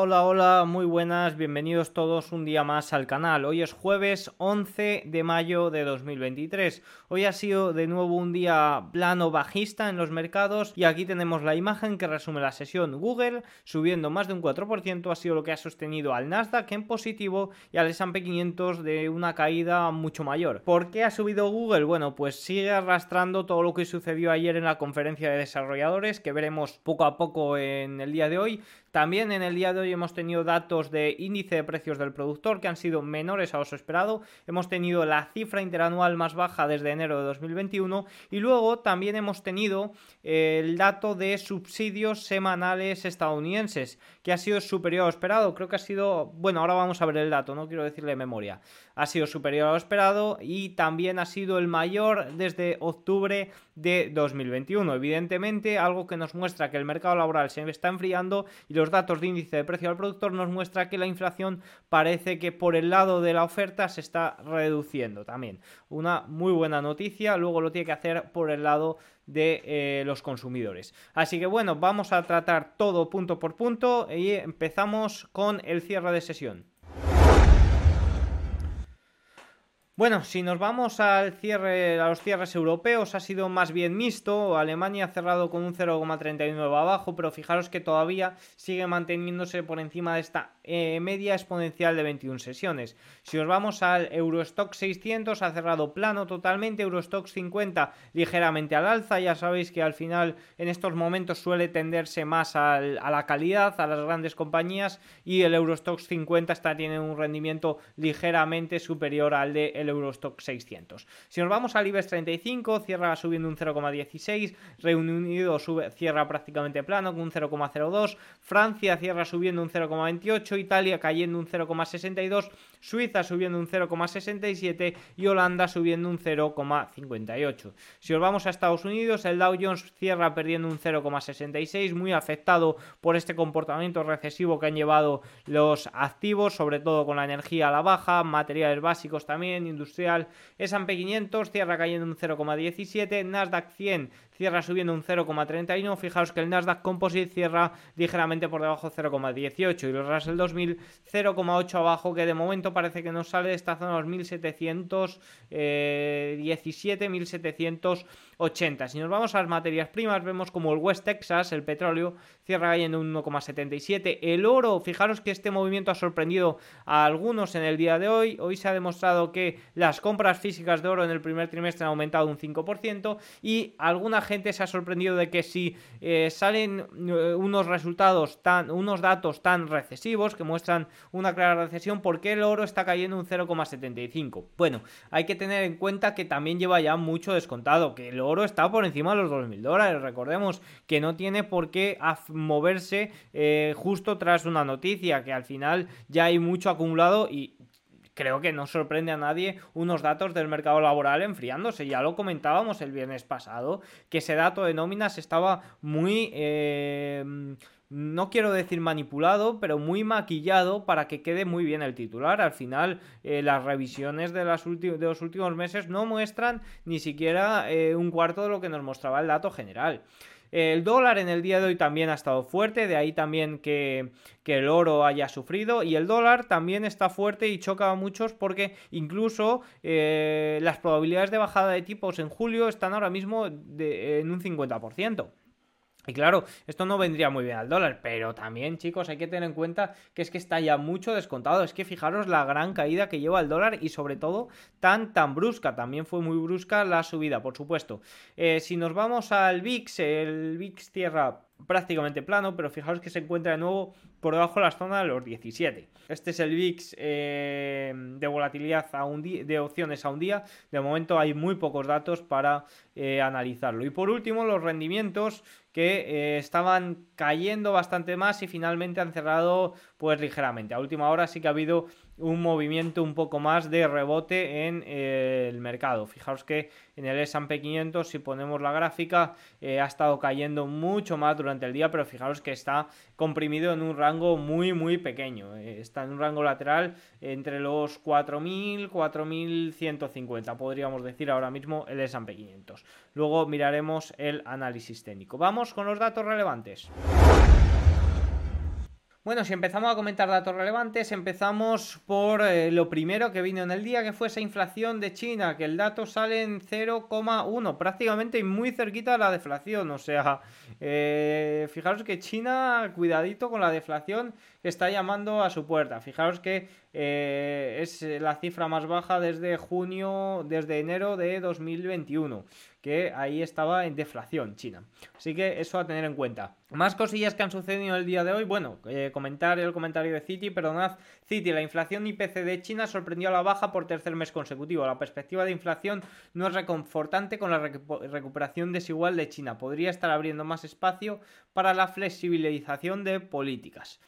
Hola, hola, muy buenas, bienvenidos todos un día más al canal. Hoy es jueves 11 de mayo de 2023. Hoy ha sido de nuevo un día plano bajista en los mercados y aquí tenemos la imagen que resume la sesión. Google subiendo más de un 4% ha sido lo que ha sostenido al Nasdaq en positivo y al S&P 500 de una caída mucho mayor. ¿Por qué ha subido Google? Bueno, pues sigue arrastrando todo lo que sucedió ayer en la conferencia de desarrolladores que veremos poco a poco en el día de hoy. También en el día de hoy hemos tenido datos de índice de precios del productor que han sido menores a lo esperado. Hemos tenido la cifra interanual más baja desde enero de 2021 y luego también hemos tenido eh, el dato de subsidios semanales estadounidenses que ha sido superior a lo esperado. Creo que ha sido, bueno, ahora vamos a ver el dato, no quiero decirle de memoria. Ha sido superior a lo esperado y también ha sido el mayor desde octubre de 2021. Evidentemente, algo que nos muestra que el mercado laboral se está enfriando y los datos de índice de al productor nos muestra que la inflación parece que por el lado de la oferta se está reduciendo también. Una muy buena noticia, luego lo tiene que hacer por el lado de eh, los consumidores. Así que bueno, vamos a tratar todo punto por punto y empezamos con el cierre de sesión. Bueno, si nos vamos al cierre, a los cierres europeos, ha sido más bien mixto. Alemania ha cerrado con un 0,39 abajo, pero fijaros que todavía sigue manteniéndose por encima de esta eh, media exponencial de 21 sesiones. Si os vamos al Eurostock 600, ha cerrado plano totalmente. Eurostock 50 ligeramente al alza. Ya sabéis que al final en estos momentos suele tenderse más a la calidad, a las grandes compañías. Y el Eurostock 50 está tiene un rendimiento ligeramente superior al de Eurostock 600. Si nos vamos al IBEX 35, cierra subiendo un 0,16, Reino Unido sube, cierra prácticamente plano con un 0,02, Francia cierra subiendo un 0,28, Italia cayendo un 0,62, Suiza subiendo un 0,67 y Holanda subiendo un 0,58. Si nos vamos a Estados Unidos, el Dow Jones cierra perdiendo un 0,66, muy afectado por este comportamiento recesivo que han llevado los activos, sobre todo con la energía a la baja, materiales básicos también, industrial. S&P 500 cierra cayendo un 0,17, Nasdaq 100 cierra subiendo un 0,31. Fijaos que el Nasdaq Composite cierra ligeramente por debajo 0,18 y los Russell 2000 0,8 abajo que de momento parece que nos sale de esta zona los 1717, 1780. Si nos vamos a las materias primas vemos como el West Texas, el petróleo, cierra cayendo un 1,77. El oro, fijaros que este movimiento ha sorprendido a algunos en el día de hoy. Hoy se ha demostrado que las compras físicas de oro en el primer trimestre han aumentado un 5% y alguna gente se ha sorprendido de que si eh, salen eh, unos resultados tan, unos datos tan recesivos que muestran una clara recesión, ¿por qué el oro está cayendo un 0,75? Bueno, hay que tener en cuenta que también lleva ya mucho descontado, que el oro está por encima de los 2.000 dólares. Recordemos que no tiene por qué moverse eh, justo tras una noticia, que al final ya hay mucho acumulado y creo que no sorprende a nadie unos datos del mercado laboral enfriándose. Ya lo comentábamos el viernes pasado, que ese dato de nóminas estaba muy... Eh, no quiero decir manipulado, pero muy maquillado para que quede muy bien el titular. Al final, eh, las revisiones de, los últimos meses no muestran ni siquiera eh, un cuarto de lo que nos mostraba el dato general. El dólar en el día de hoy también ha estado fuerte, de ahí también que, el oro haya sufrido y el dólar también está fuerte y choca a muchos porque incluso eh, las probabilidades de bajada de tipos en julio están ahora mismo en un 50%. Y claro, esto no vendría muy bien al dólar, pero también, chicos, hay que tener en cuenta que es que está ya mucho descontado. Es que fijaros la gran caída que lleva el dólar y sobre todo tan, tan brusca. También fue muy brusca la subida, por supuesto. Eh, si nos vamos al VIX, el VIX tierra prácticamente plano, pero fijaros que se encuentra de nuevo por debajo de la zona de los 17. Este es el VIX eh, de volatilidad a un de opciones a un día. De momento hay muy pocos datos para eh, analizarlo. Y por último, los rendimientos que eh, estaban cayendo bastante más y finalmente han cerrado pues ligeramente. A última hora sí que ha habido un movimiento un poco más de rebote en eh, el mercado. Fijaos que en el S&P 500 si ponemos la gráfica eh, ha estado cayendo mucho más durante el día, pero fijaos que está comprimido en un rango muy muy pequeño. Eh, está en un rango lateral entre los 4.000 4.150 podríamos decir ahora mismo el S&P 500. Luego miraremos el análisis técnico. Vamos con los datos relevantes. Bueno, si empezamos a comentar datos relevantes, empezamos por eh, lo primero que vino en el día, que fue esa inflación de China, que el dato sale en 0,1, prácticamente muy cerquita de la deflación. O sea, eh, fijaros que China, cuidadito con la deflación está llamando a su puerta. Fijaros que eh, es la cifra más baja desde junio, desde enero de 2021 que ahí estaba en deflación China. Así que eso a tener en cuenta. Más cosillas que han sucedido el día de hoy. Bueno, eh, comentar el comentario de Citi, perdonad. Citi, la inflación IPC de China sorprendió a la baja por tercer mes consecutivo. La perspectiva de inflación no es reconfortante con la recuperación desigual de China. Podría estar abriendo más espacio para la flexibilización de políticas.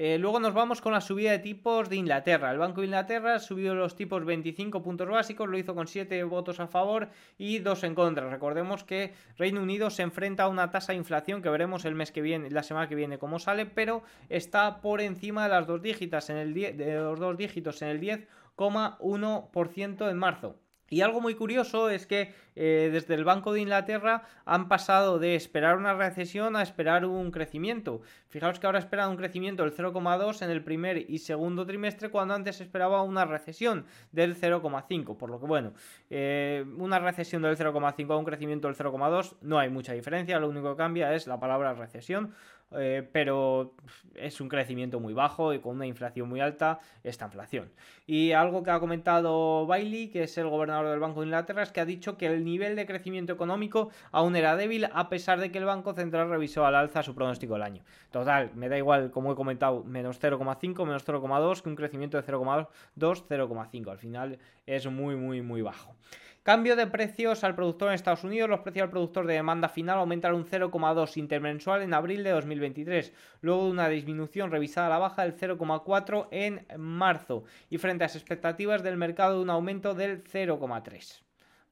Eh, luego nos vamos con la subida de tipos de Inglaterra. El Banco de Inglaterra ha subido los tipos 25 puntos básicos, lo hizo con 7 votos a favor y 2 en contra. Recordemos que Reino Unido se enfrenta a una tasa de inflación que veremos el mes que viene, la semana que viene cómo sale, pero está por encima de las dos dígitas en el de los dos dígitos en el 10,1% en marzo. Y algo muy curioso es que eh, desde el Banco de Inglaterra han pasado de esperar una recesión a esperar un crecimiento. Fijaos que ahora esperan un crecimiento del 0,2 en el primer y segundo trimestre cuando antes esperaba una recesión del 0,5. Por lo que bueno, eh, una recesión del 0,5 a un crecimiento del 0,2 no hay mucha diferencia, lo único que cambia es la palabra recesión. Eh, pero es un crecimiento muy bajo y con una inflación muy alta, esta inflación. Y algo que ha comentado Bailey, que es el gobernador del Banco de Inglaterra, es que ha dicho que el nivel de crecimiento económico aún era débil a pesar de que el Banco Central revisó al alza su pronóstico del año. Total, me da igual, como he comentado, menos 0,5, menos 0,2, que un crecimiento de 0,2, 0,5. Al final es muy, muy, muy bajo. Cambio de precios al productor en Estados Unidos. Los precios al productor de demanda final aumentaron un 0,2 intermensual en abril de 2023, luego de una disminución revisada a la baja del 0,4 en marzo y frente a las expectativas del mercado de un aumento del 0,3.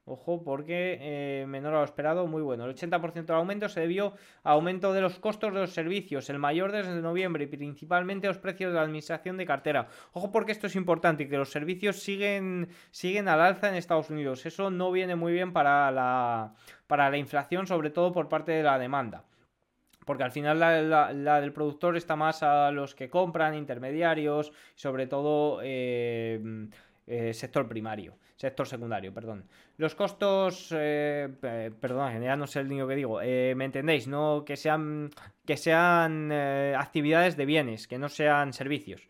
Ojo, porque eh, menor a lo esperado, muy bueno. El 80% del aumento se debió a aumento de los costos de los servicios, el mayor desde noviembre, y principalmente los precios de la administración de cartera. Ojo, porque esto es importante y que los servicios siguen, siguen al alza en Estados Unidos. Eso no viene muy bien para la, para la inflación, sobre todo por parte de la demanda porque al final la, del productor está más a los que compran, intermediarios, sobre todo eh, eh, sector primario, sector secundario, perdón. Los costos, eh, perdón, ya no sé el niño que digo, eh, ¿me entendéis? No que sean, que sean actividades de bienes, que no sean servicios.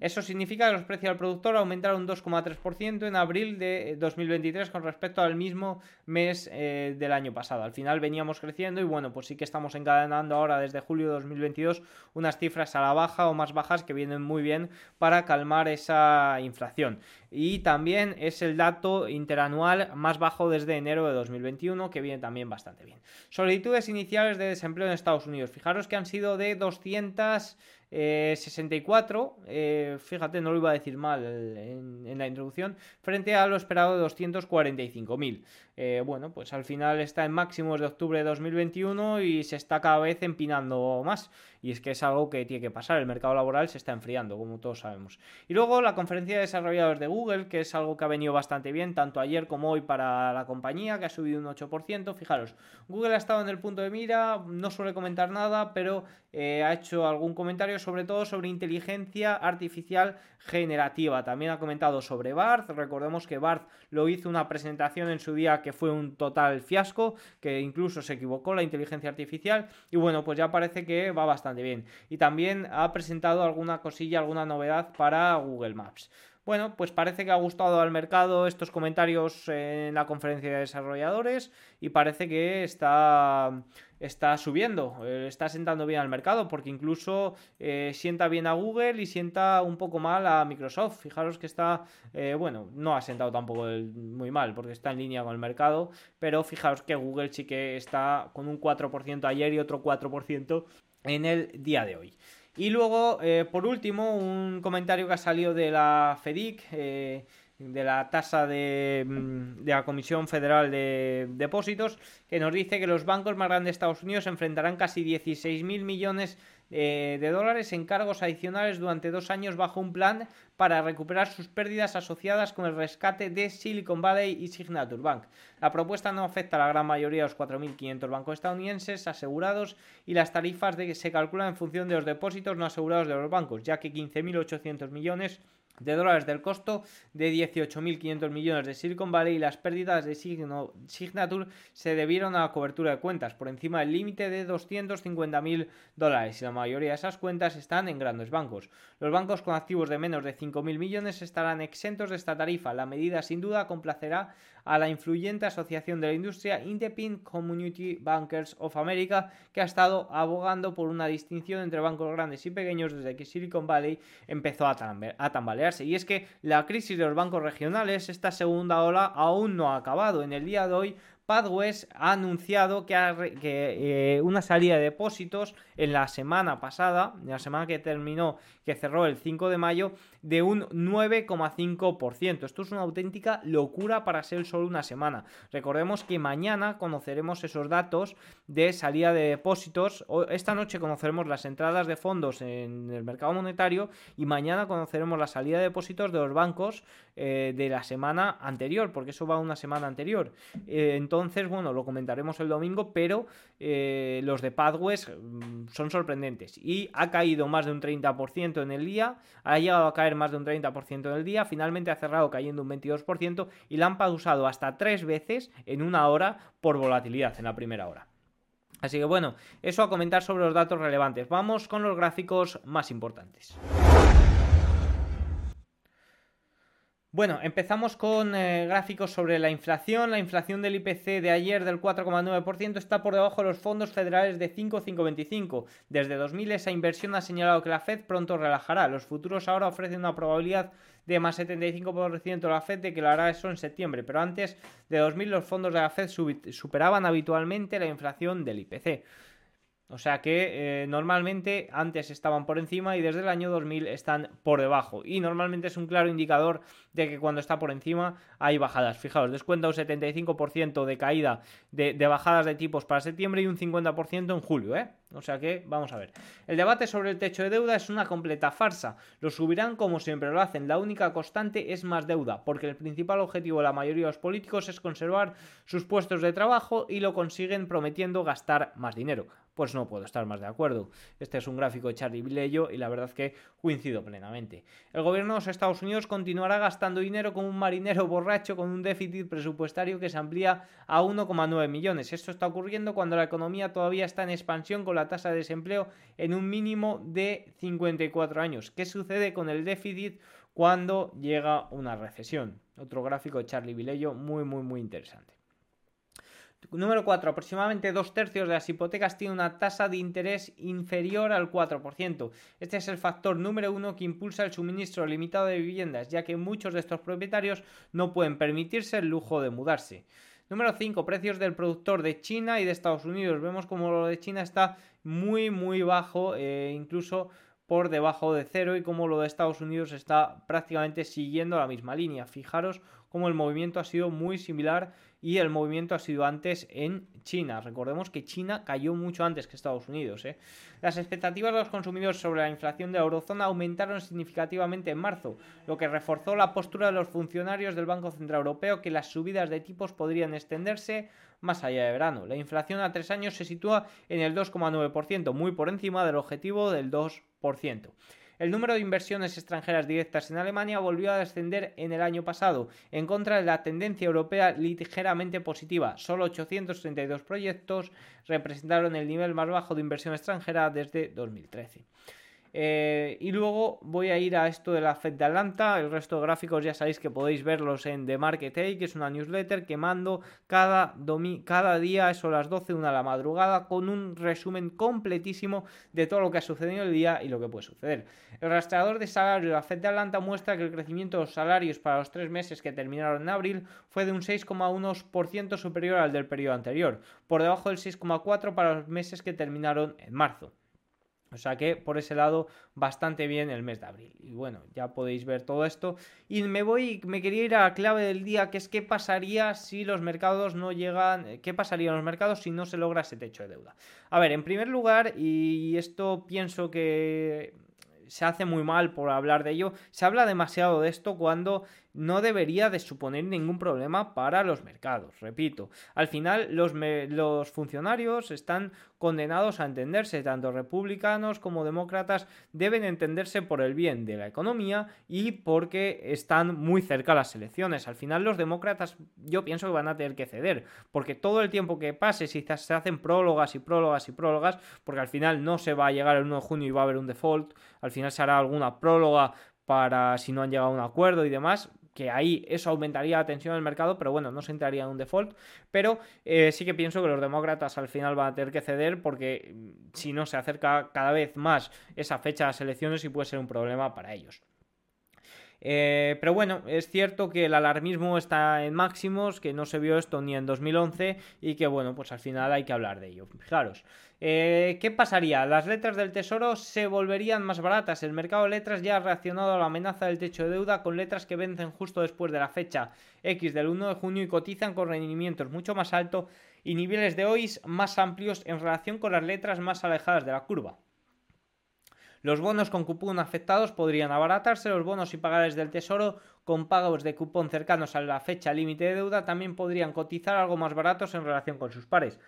Eso significa que los precios al productor aumentaron un 2,3% en abril de 2023 con respecto al mismo mes eh, del año pasado. Al final veníamos creciendo y bueno, pues sí que estamos encadenando ahora desde julio de 2022 unas cifras a la baja o más bajas que vienen muy bien para calmar esa inflación. Y también es el dato interanual más bajo desde enero de 2021 que viene también bastante bien. Solicitudes iniciales de desempleo en Estados Unidos. Fijaros que han sido de 200 64, eh, eh, fíjate, no lo iba a decir mal en, la introducción, frente a lo esperado de 245.000. Eh, bueno, pues al final está en máximos de octubre de 2021 y se está cada vez empinando más. Y es que es algo que tiene que pasar, el mercado laboral se está enfriando, como todos sabemos. Y luego la conferencia de desarrolladores de Google, que es algo que ha venido bastante bien, tanto ayer como hoy para la compañía, que ha subido un 8%. Fijaros, Google ha estado en el punto de mira, no suele comentar nada, pero ha hecho algún comentario sobre todo sobre inteligencia artificial generativa. También ha comentado sobre Barth. Recordemos que Barth lo hizo una presentación en su día que fue un total fiasco, que incluso se equivocó la inteligencia artificial. Y bueno, pues ya parece que va bastante bien. Y también ha presentado alguna cosilla, alguna novedad para Google Maps. Bueno, pues parece que ha gustado al mercado estos comentarios en la conferencia de desarrolladores y parece que está, está subiendo, eh, está sentando bien al mercado porque incluso eh, sienta bien a Google y sienta un poco mal a Microsoft. Fijaros que está, eh, bueno, no ha sentado tampoco muy mal porque está en línea con el mercado, pero fijaros que Google sí que está con un 4% ayer y otro 4% en el día de hoy. Y luego, eh, por último, un comentario que ha salido de la FEDIC, eh, de la tasa de, mm, de, la Comisión Federal de Depósitos, que nos dice que los bancos más grandes de Estados Unidos enfrentarán casi 16.000 millones eh, de dólares en cargos adicionales durante dos años bajo un plan para recuperar sus pérdidas asociadas con el rescate de Silicon Valley y Signature Bank. La propuesta no afecta a la gran mayoría de los 4.500 bancos estadounidenses asegurados y las tarifas de que se calculan en función de los depósitos no asegurados de los bancos, ya que 15.800 millones de dólares del costo de 18.500 millones de Silicon Valley y las pérdidas de Signature se debieron a la cobertura de cuentas por encima del límite de 250.000 dólares y la mayoría de esas cuentas están en grandes bancos. Los bancos con activos de menos de 5.000 millones estarán exentos de esta tarifa. La medida sin duda complacerá a la influyente asociación de la industria Independent Community Bankers of America que ha estado abogando por una distinción entre bancos grandes y pequeños desde que Silicon Valley empezó a, tambalear y es que la crisis de los bancos regionales, esta segunda ola, aún no ha acabado. En el día de hoy Padwest ha anunciado que, que eh, una salida de depósitos en la semana pasada, en la semana que terminó, que cerró el 5 de mayo, de un 9,5%. Esto es una auténtica locura para ser solo una semana. Recordemos que mañana conoceremos esos datos de salida de depósitos. Esta noche conoceremos las entradas de fondos en el mercado monetario y mañana conoceremos la salida de depósitos de los bancos eh, de la semana anterior, porque eso va una semana anterior. Eh, entonces, bueno, lo comentaremos el domingo, pero eh, los de Padwest mm, son sorprendentes. Y ha caído más de un 30% en el día, ha llegado a caer más de un 30% en el día, finalmente ha cerrado cayendo un 22% y la han pausado hasta tres veces en una hora por volatilidad en la primera hora. Así que bueno, eso a comentar sobre los datos relevantes. Vamos con los gráficos más importantes. Bueno, empezamos con eh, gráficos sobre la inflación. La inflación del IPC de ayer del 4,9% está por debajo de los fondos federales de 5,525. Desde 2000 esa inversión ha señalado que la Fed pronto relajará. Los futuros ahora ofrecen una probabilidad de más 75% de la Fed de que lo hará eso en septiembre, pero antes de 2000 los fondos de la Fed superaban habitualmente la inflación del IPC. O sea que eh, normalmente antes estaban por encima y desde el año 2000 están por debajo. Y normalmente es un claro indicador de que cuando está por encima hay bajadas. Fijaos, descuenta un 75% de caída de, de, bajadas de tipos para septiembre y un 50% en julio. ¿eh? O sea que vamos a ver. El debate sobre el techo de deuda es una completa farsa. Lo subirán como siempre lo hacen. La única constante es más deuda, porque el principal objetivo de la mayoría de los políticos es conservar sus puestos de trabajo y lo consiguen prometiendo gastar más dinero pues no puedo estar más de acuerdo. Este es un gráfico de Charlie Vilello y la verdad que coincido plenamente. El gobierno de los Estados Unidos continuará gastando dinero como un marinero borracho con un déficit presupuestario que se amplía a 1,9 millones. Esto está ocurriendo cuando la economía todavía está en expansión con la tasa de desempleo en un mínimo de 54 años. ¿Qué sucede con el déficit cuando llega una recesión? Otro gráfico de Charlie Vilello muy muy muy interesante. Número 4. Aproximadamente dos tercios de las hipotecas tienen una tasa de interés inferior al 4%. Este es el factor número uno que impulsa el suministro limitado de viviendas, ya que muchos de estos propietarios no pueden permitirse el lujo de mudarse. Número 5. Precios del productor de China y de Estados Unidos. Vemos como lo de China está muy muy bajo, eh, incluso por debajo de cero y como lo de Estados Unidos está prácticamente siguiendo la misma línea. Fijaros cómo el movimiento ha sido muy similar y el movimiento ha sido antes en China. Recordemos que China cayó mucho antes que Estados Unidos. ¿eh? Las expectativas de los consumidores sobre la inflación de la eurozona aumentaron significativamente en marzo, lo que reforzó la postura de los funcionarios del Banco Central Europeo que las subidas de tipos podrían extenderse más allá de verano. La inflación a tres años se sitúa en el 2,9%, muy por encima del objetivo del 2%. El número de inversiones extranjeras directas en Alemania volvió a descender en el año pasado, en contra de la tendencia europea ligeramente positiva. Solo 832 proyectos representaron el nivel más bajo de inversión extranjera desde 2013. Eh, y luego voy a ir a esto de la Fed de Atlanta. El resto de gráficos ya sabéis que podéis verlos en The Market Day, que es una newsletter que mando cada, día, eso a las 12, una a la madrugada, con un resumen completísimo de todo lo que ha sucedido el día y lo que puede suceder. El rastreador de salario de la Fed de Atlanta muestra que el crecimiento de los salarios para los tres meses que terminaron en abril fue de un 6,1% superior al del periodo anterior, por debajo del 6,4% para los meses que terminaron en marzo. O sea que por ese lado bastante bien el mes de abril. Y bueno, ya podéis ver todo esto. Y me voy, me quería ir a la clave del día, que es qué pasaría si los mercados no llegan, qué pasaría en los mercados si no se logra ese techo de deuda. A ver, en primer lugar, y esto pienso que se hace muy mal por hablar de ello. Se habla demasiado de esto cuando no debería de suponer ningún problema para los mercados. Repito, al final los, funcionarios están condenados a entenderse, tanto republicanos como demócratas deben entenderse por el bien de la economía y porque están muy cerca las elecciones. Al final los demócratas yo pienso que van a tener que ceder, porque todo el tiempo que pase, si se hacen prólogas y prólogas y prólogas, porque al final no se va a llegar el 1 de junio y va a haber un default, al final se hará alguna próloga para si no han llegado a un acuerdo y demás, que ahí eso aumentaría la tensión del mercado, pero bueno, no se entraría en un default. Pero eh, sí que pienso que los demócratas al final van a tener que ceder porque mm, si no se acerca cada vez más esa fecha de las elecciones y puede ser un problema para ellos. Eh, pero bueno, es cierto que el alarmismo está en máximos, que no se vio esto ni en 2011 y que bueno, pues al final hay que hablar de ello. Fijaros, eh, ¿qué pasaría? Las letras del tesoro se volverían más baratas. El mercado de letras ya ha reaccionado a la amenaza del techo de deuda con letras que vencen justo después de la fecha X del 1 de junio y cotizan con rendimientos mucho más altos y niveles de hoy más amplios en relación con las letras más alejadas de la curva. Los bonos con cupón afectados podrían abaratarse, los bonos y pagares del tesoro con pagos de cupón cercanos a la fecha límite de deuda también podrían cotizar algo más baratos en relación con sus pares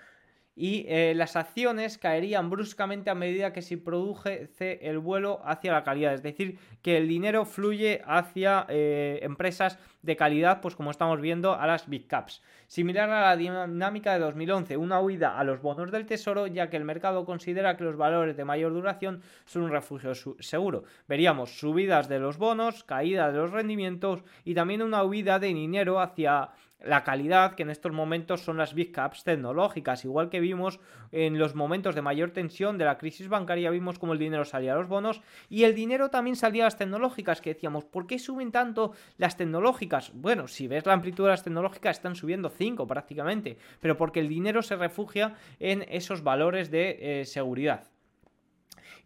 y eh, las acciones caerían bruscamente a medida que se produce el vuelo hacia la calidad, es decir, que el dinero fluye hacia eh, empresas de calidad, pues como estamos viendo a las big caps. Similar a la dinámica de 2011, una huida a los bonos del tesoro, ya que el mercado considera que los valores de mayor duración son un refugio seguro. Veríamos subidas de los bonos, caída de los rendimientos y también una huida de dinero hacia la calidad que en estos momentos son las big caps tecnológicas, igual que vimos en los momentos de mayor tensión de la crisis bancaria, vimos como el dinero salía a los bonos y el dinero también salía a las tecnológicas, que decíamos, ¿por qué suben tanto las tecnológicas? Bueno, si ves la amplitud de las tecnológicas están subiendo 5 prácticamente, pero porque el dinero se refugia en esos valores de eh, seguridad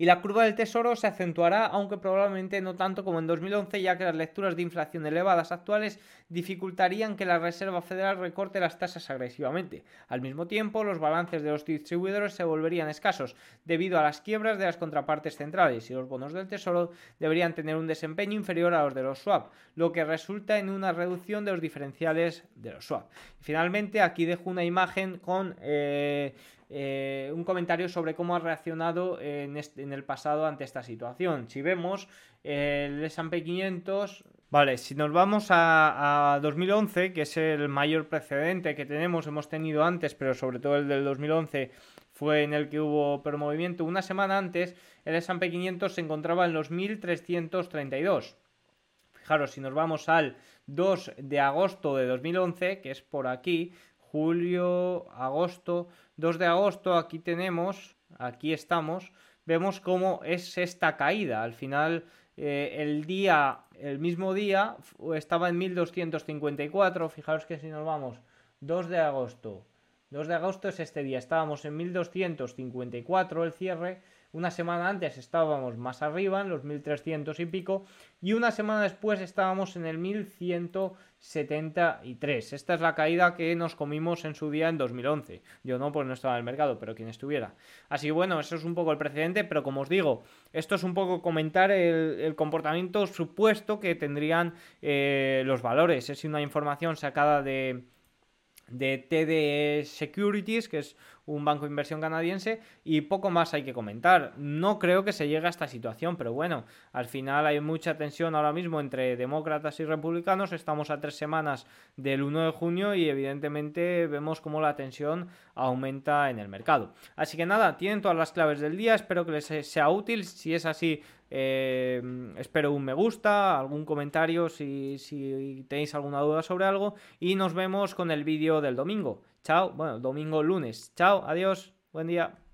y la curva del tesoro se acentuará, aunque probablemente no tanto como en 2011, ya que las lecturas de inflación elevadas actuales dificultarían que la Reserva Federal recorte las tasas agresivamente. Al mismo tiempo, los balances de los distribuidores se volverían escasos debido a las quiebras de las contrapartes centrales y los bonos del tesoro deberían tener un desempeño inferior a los de los swap, lo que resulta en una reducción de los diferenciales de los swap. finalmente, aquí dejo una imagen con eh, eh, un comentario sobre cómo ha reaccionado en, el pasado ante esta situación. Si vemos el S&P 500, vale, si nos vamos a, 2011, que es el mayor precedente que tenemos, hemos tenido antes, pero sobre todo el del 2011 fue en el que hubo movimiento una semana antes, el S&P 500 se encontraba en los 1332. Fijaros, si nos vamos al 2 de agosto de 2011, que es por aquí, julio, agosto, 2 de agosto, aquí tenemos, aquí estamos, vemos cómo es esta caída. Al final, eh, el día, el mismo día, estaba en 1254. Fijaros que si nos vamos, 2 de agosto, 2 de agosto es este día, estábamos en 1254 el cierre una semana antes estábamos más arriba, en los 1300 y pico, y una semana después estábamos en el 1173. Esta es la caída que nos comimos en su día en 2011. Yo no, pues no estaba en el mercado, pero quien estuviera. Así que bueno, eso es un poco el precedente, pero como os digo, esto es un poco comentar el, comportamiento supuesto que tendrían eh, los valores. Es una información sacada de de TD Securities, que es un banco de inversión canadiense, y poco más hay que comentar. No creo que se llegue a esta situación, pero bueno, al final hay mucha tensión ahora mismo entre demócratas y republicanos. Estamos a tres semanas del 1 de junio y evidentemente vemos cómo la tensión aumenta en el mercado. Así que nada, tienen todas las claves del día, espero que les sea útil. Si es así, eh, espero un me gusta, algún comentario si, si tenéis alguna duda sobre algo y nos vemos con el vídeo del domingo. Chao, bueno, domingo, lunes. Chao, adiós, buen día.